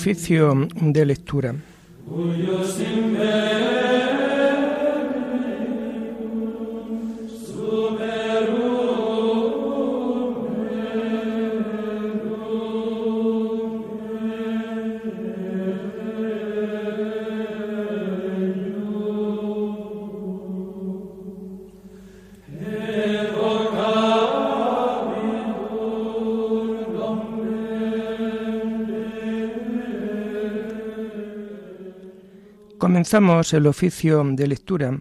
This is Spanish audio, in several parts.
Oficio de lectura. Comenzamos el oficio de lectura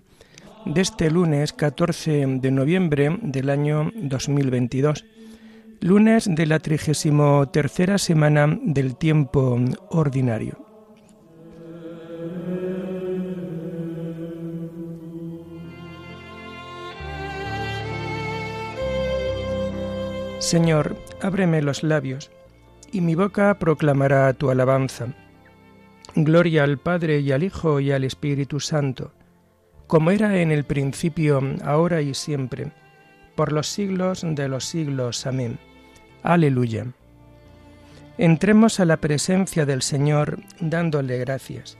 de este lunes 14 de noviembre del año 2022, lunes de la 33 semana del tiempo ordinario. Señor, ábreme los labios, y mi boca proclamará tu alabanza. Gloria al Padre y al Hijo y al Espíritu Santo, como era en el principio, ahora y siempre, por los siglos de los siglos. Amén. Aleluya. Entremos a la presencia del Señor dándole gracias.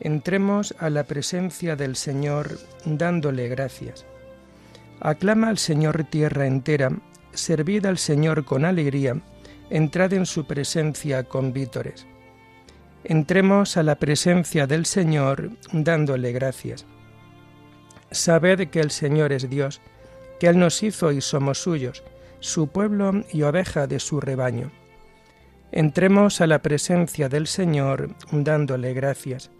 Entremos a la presencia del Señor dándole gracias. Aclama al Señor tierra entera, servid al Señor con alegría, entrad en su presencia con vítores. Entremos a la presencia del Señor dándole gracias. Sabed que el Señor es Dios, que Él nos hizo y somos suyos, su pueblo y oveja de su rebaño. Entremos a la presencia del Señor dándole gracias.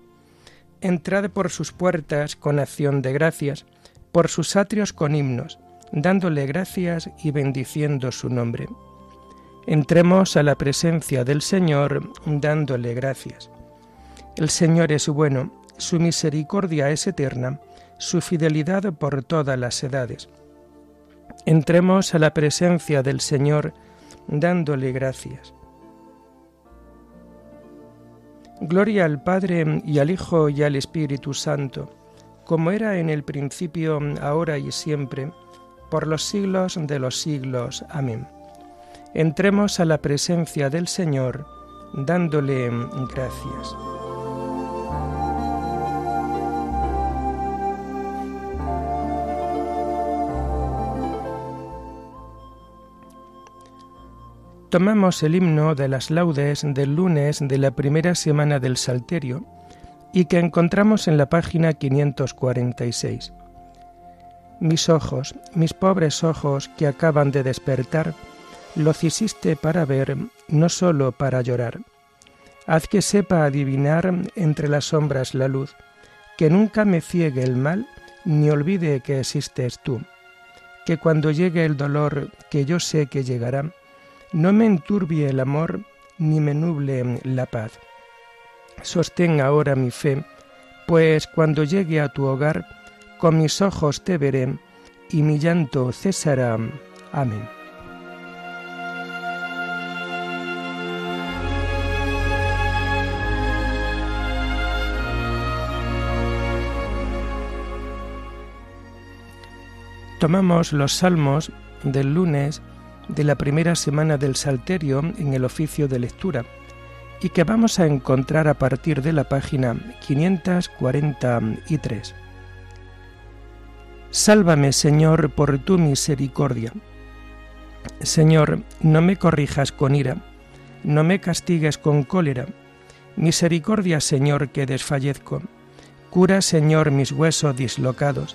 Entrad por sus puertas con acción de gracias, por sus atrios con himnos, dándole gracias y bendiciendo su nombre. Entremos a la presencia del Señor dándole gracias. El Señor es bueno, su misericordia es eterna, su fidelidad por todas las edades. Entremos a la presencia del Señor dándole gracias. Gloria al Padre y al Hijo y al Espíritu Santo, como era en el principio, ahora y siempre, por los siglos de los siglos. Amén entremos a la presencia del Señor dándole gracias. Tomamos el himno de las laudes del lunes de la primera semana del Salterio y que encontramos en la página 546. Mis ojos, mis pobres ojos que acaban de despertar, lo hiciste para ver, no sólo para llorar. Haz que sepa adivinar entre las sombras la luz, que nunca me ciegue el mal, ni olvide que existes tú. Que cuando llegue el dolor, que yo sé que llegará, no me enturbie el amor, ni me nuble la paz. Sostén ahora mi fe, pues cuando llegue a tu hogar, con mis ojos te veré, y mi llanto cesará. Amén. Tomamos los salmos del lunes de la primera semana del Salterio en el oficio de lectura y que vamos a encontrar a partir de la página 543. Sálvame, Señor, por tu misericordia. Señor, no me corrijas con ira, no me castigues con cólera. Misericordia, Señor, que desfallezco. Cura, Señor, mis huesos dislocados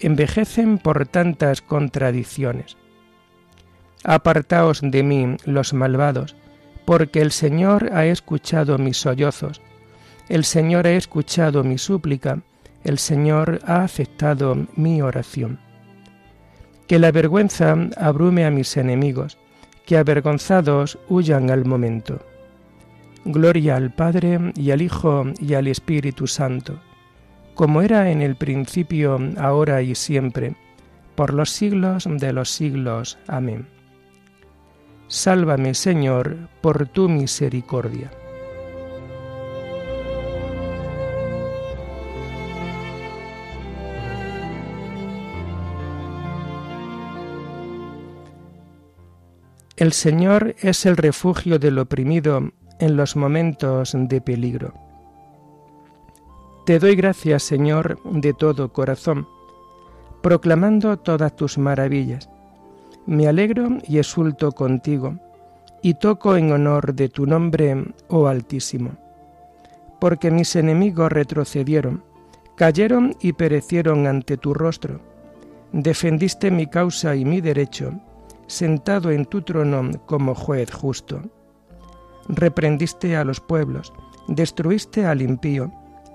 envejecen por tantas contradicciones. Apartaos de mí, los malvados, porque el Señor ha escuchado mis sollozos, el Señor ha escuchado mi súplica, el Señor ha aceptado mi oración. Que la vergüenza abrume a mis enemigos, que avergonzados huyan al momento. Gloria al Padre y al Hijo y al Espíritu Santo, como era en el principio, ahora y siempre, por los siglos de los siglos. Amén. Sálvame, Señor, por tu misericordia. El Señor es el refugio del oprimido en los momentos de peligro. Te doy gracias, Señor, de todo corazón, proclamando todas tus maravillas. Me alegro y exulto contigo, y toco en honor de tu nombre, oh Altísimo. Porque mis enemigos retrocedieron, cayeron y perecieron ante tu rostro. Defendiste mi causa y mi derecho, sentado en tu trono como juez justo reprendiste a los pueblos, destruiste al impío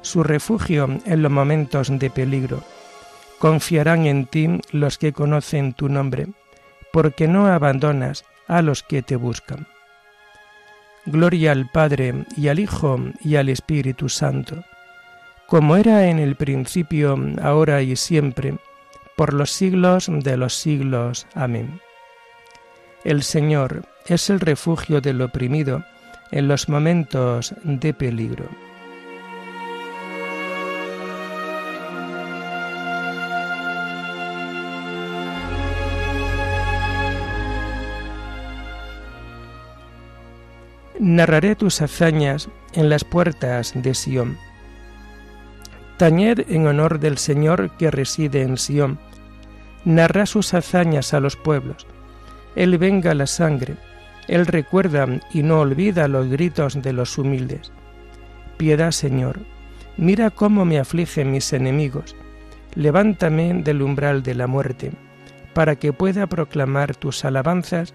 su refugio en los momentos de peligro. Confiarán en ti los que conocen tu nombre, porque no abandonas a los que te buscan. Gloria al Padre y al Hijo y al Espíritu Santo, como era en el principio, ahora y siempre, por los siglos de los siglos. Amén. El Señor es el refugio del oprimido, en los momentos de peligro. Narraré tus hazañas en las puertas de Sión. Tañed en honor del Señor que reside en Sión. Narra sus hazañas a los pueblos. Él venga la sangre él recuerda y no olvida los gritos de los humildes. Piedad, Señor, mira cómo me afligen mis enemigos. Levántame del umbral de la muerte, para que pueda proclamar tus alabanzas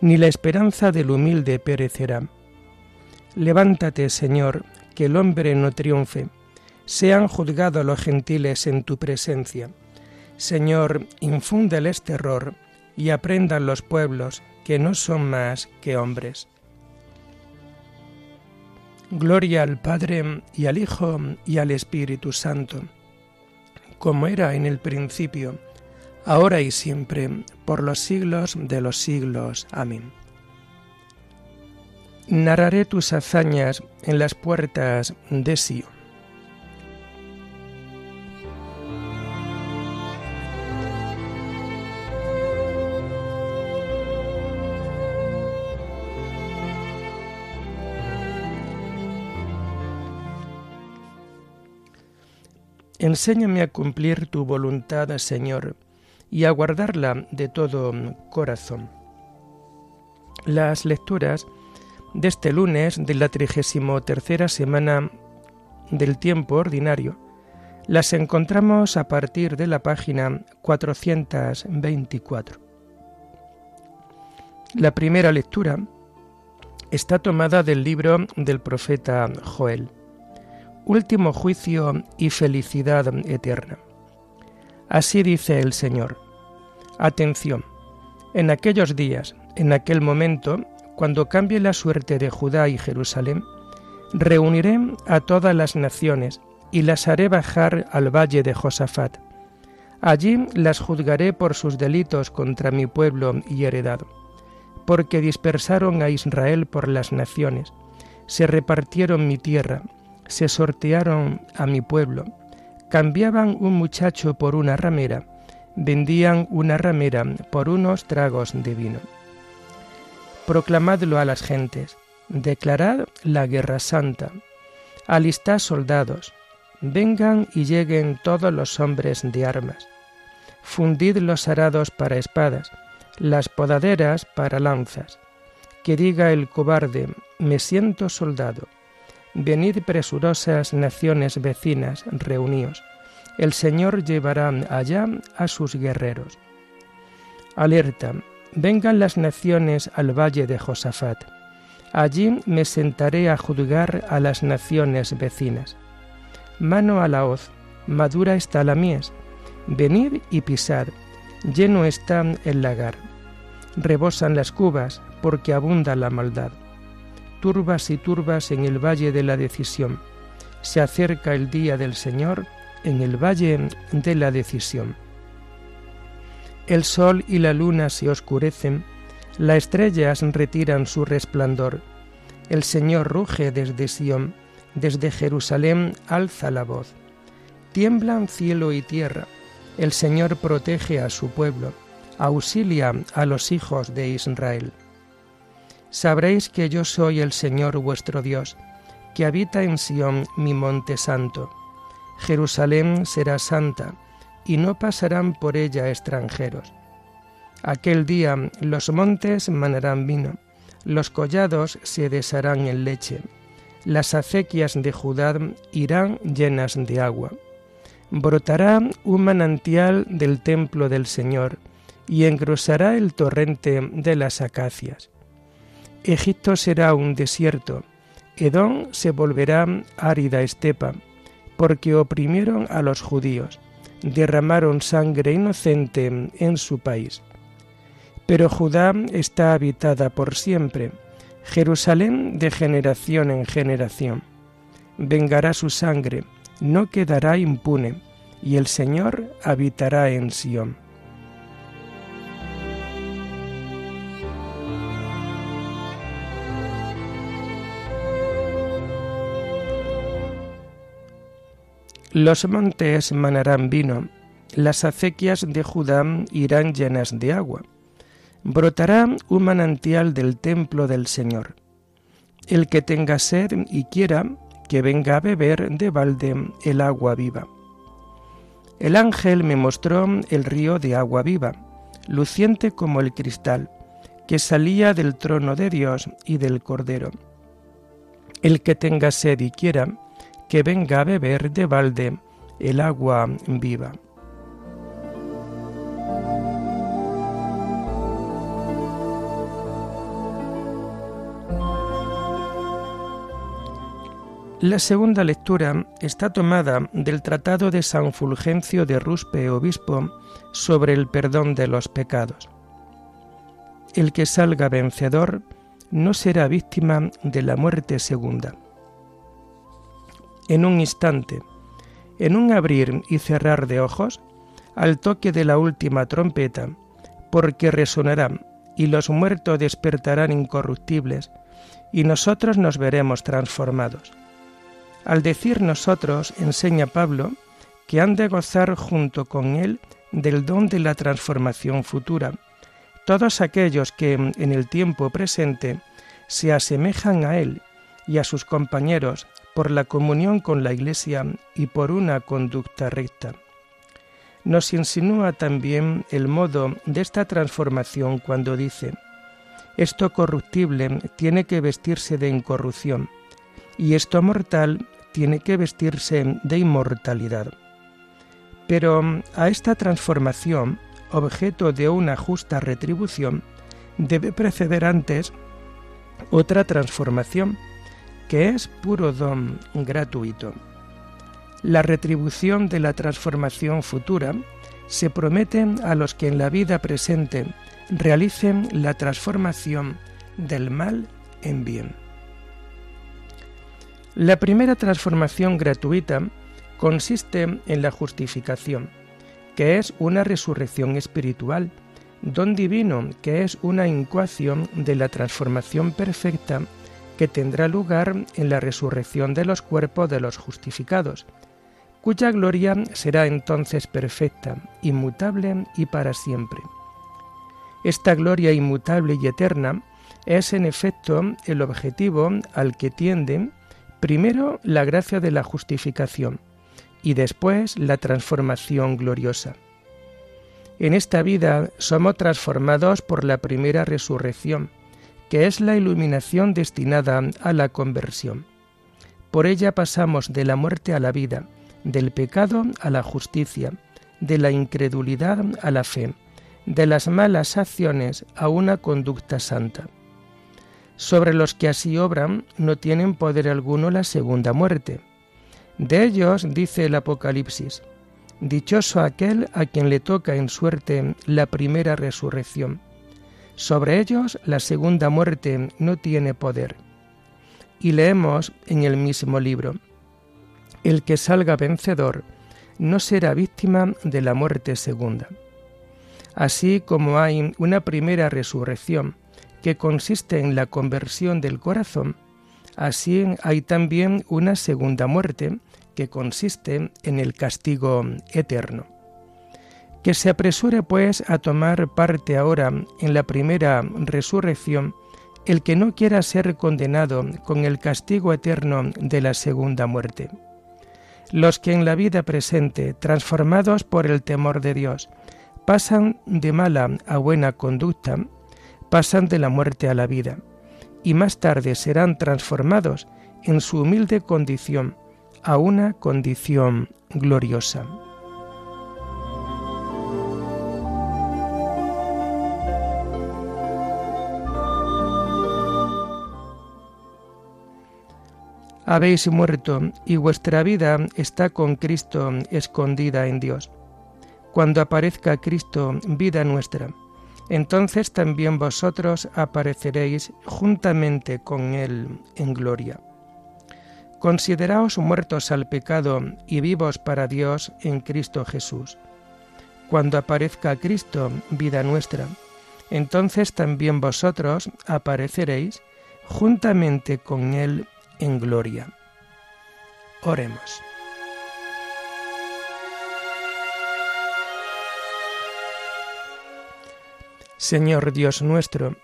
ni la esperanza del humilde perecerá. Levántate, Señor, que el hombre no triunfe, sean juzgados los gentiles en tu presencia. Señor, infúndeles terror, y aprendan los pueblos que no son más que hombres. Gloria al Padre y al Hijo y al Espíritu Santo, como era en el principio, ahora y siempre, por los siglos de los siglos. Amén. Narraré tus hazañas en las puertas de Sion. Enséñame a cumplir tu voluntad, Señor, y a guardarla de todo corazón. Las lecturas de este lunes de la trigésimo tercera semana del tiempo ordinario las encontramos a partir de la página 424. La primera lectura está tomada del libro del profeta Joel último juicio y felicidad eterna. Así dice el Señor. Atención, en aquellos días, en aquel momento, cuando cambie la suerte de Judá y Jerusalén, reuniré a todas las naciones y las haré bajar al valle de Josafat. Allí las juzgaré por sus delitos contra mi pueblo y heredado, porque dispersaron a Israel por las naciones, se repartieron mi tierra, se sortearon a mi pueblo, cambiaban un muchacho por una ramera, vendían una ramera por unos tragos de vino. Proclamadlo a las gentes, declarad la guerra santa, alistad soldados, vengan y lleguen todos los hombres de armas, fundid los arados para espadas, las podaderas para lanzas, que diga el cobarde, me siento soldado, venid presurosas naciones vecinas, reuníos, el Señor llevará allá a sus guerreros. Alerta, vengan las naciones al valle de Josafat, allí me sentaré a juzgar a las naciones vecinas. Mano a la hoz, madura está la mies, venid y pisad, lleno está el lagar. Rebosan las cubas, porque abunda la maldad. Turbas y turbas en el valle de la decisión. Se acerca el día del Señor en el valle de la decisión. El sol y la luna se oscurecen, las estrellas retiran su resplandor. El Señor ruge desde Sión, desde Jerusalén alza la voz. Tiemblan cielo y tierra, el Señor protege a su pueblo, auxilia a los hijos de Israel. Sabréis que yo soy el Señor vuestro Dios, que habita en Sión mi monte santo. Jerusalén será santa, y no pasarán por ella extranjeros. Aquel día los montes manarán vino, los collados se desharán en leche, las acequias de Judá irán llenas de agua brotará un manantial del templo del Señor y engrosará el torrente de las acacias. Egipto será un desierto, Edom se volverá árida estepa, porque oprimieron a los judíos, derramaron sangre inocente en su país. Pero Judá está habitada por siempre, Jerusalén de generación en generación. Vengará su sangre, no quedará impune, y el Señor habitará en Sión. Los montes manarán vino, las acequias de Judá irán llenas de agua. Brotará un manantial del templo del Señor. El que tenga sed y quiera, que venga a beber de balde el agua viva. El ángel me mostró el río de agua viva, luciente como el cristal, que salía del trono de Dios y del Cordero. El que tenga sed y quiera, que venga a beber de balde el agua viva. La segunda lectura está tomada del Tratado de San Fulgencio de Ruspe, obispo, sobre el perdón de los pecados. El que salga vencedor no será víctima de la muerte segunda. En un instante, en un abrir y cerrar de ojos, al toque de la última trompeta, porque resonará y los muertos despertarán incorruptibles, y nosotros nos veremos transformados. Al decir nosotros, enseña Pablo, que han de gozar junto con él del don de la transformación futura, todos aquellos que en el tiempo presente se asemejan a él y a sus compañeros por la comunión con la Iglesia y por una conducta recta. Nos insinúa también el modo de esta transformación cuando dice, esto corruptible tiene que vestirse de incorrupción, y esto mortal tiene que vestirse de inmortalidad. Pero a esta transformación, objeto de una justa retribución, debe preceder antes otra transformación, que es puro don gratuito. La retribución de la transformación futura se promete a los que en la vida presente realicen la transformación del mal en bien. La primera transformación gratuita consiste en la justificación, que es una resurrección espiritual, don divino, que es una incuación de la transformación perfecta que tendrá lugar en la resurrección de los cuerpos de los justificados, cuya gloria será entonces perfecta, inmutable y para siempre. Esta gloria inmutable y eterna es en efecto el objetivo al que tiende primero la gracia de la justificación y después la transformación gloriosa. En esta vida somos transformados por la primera resurrección, que es la iluminación destinada a la conversión. Por ella pasamos de la muerte a la vida, del pecado a la justicia, de la incredulidad a la fe, de las malas acciones a una conducta santa. Sobre los que así obran no tienen poder alguno la segunda muerte. De ellos dice el Apocalipsis, Dichoso aquel a quien le toca en suerte la primera resurrección. Sobre ellos la segunda muerte no tiene poder. Y leemos en el mismo libro, el que salga vencedor no será víctima de la muerte segunda. Así como hay una primera resurrección que consiste en la conversión del corazón, así hay también una segunda muerte que consiste en el castigo eterno. Que se apresure pues a tomar parte ahora en la primera resurrección el que no quiera ser condenado con el castigo eterno de la segunda muerte los que en la vida presente, transformados por el temor de Dios, pasan de mala a buena conducta, pasan de la muerte a la vida, y más tarde serán transformados en su humilde condición a una condición gloriosa. Habéis muerto y vuestra vida está con Cristo escondida en Dios. Cuando aparezca Cristo, vida nuestra, entonces también vosotros apareceréis juntamente con Él en gloria. Consideraos muertos al pecado y vivos para Dios en Cristo Jesús. Cuando aparezca Cristo, vida nuestra, entonces también vosotros apareceréis juntamente con Él en gloria. Oremos. Señor Dios nuestro,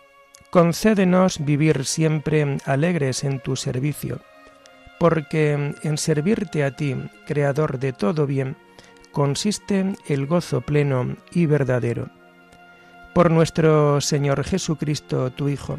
concédenos vivir siempre alegres en tu servicio, porque en servirte a ti, Creador de todo bien, consiste el gozo pleno y verdadero. Por nuestro Señor Jesucristo, tu Hijo,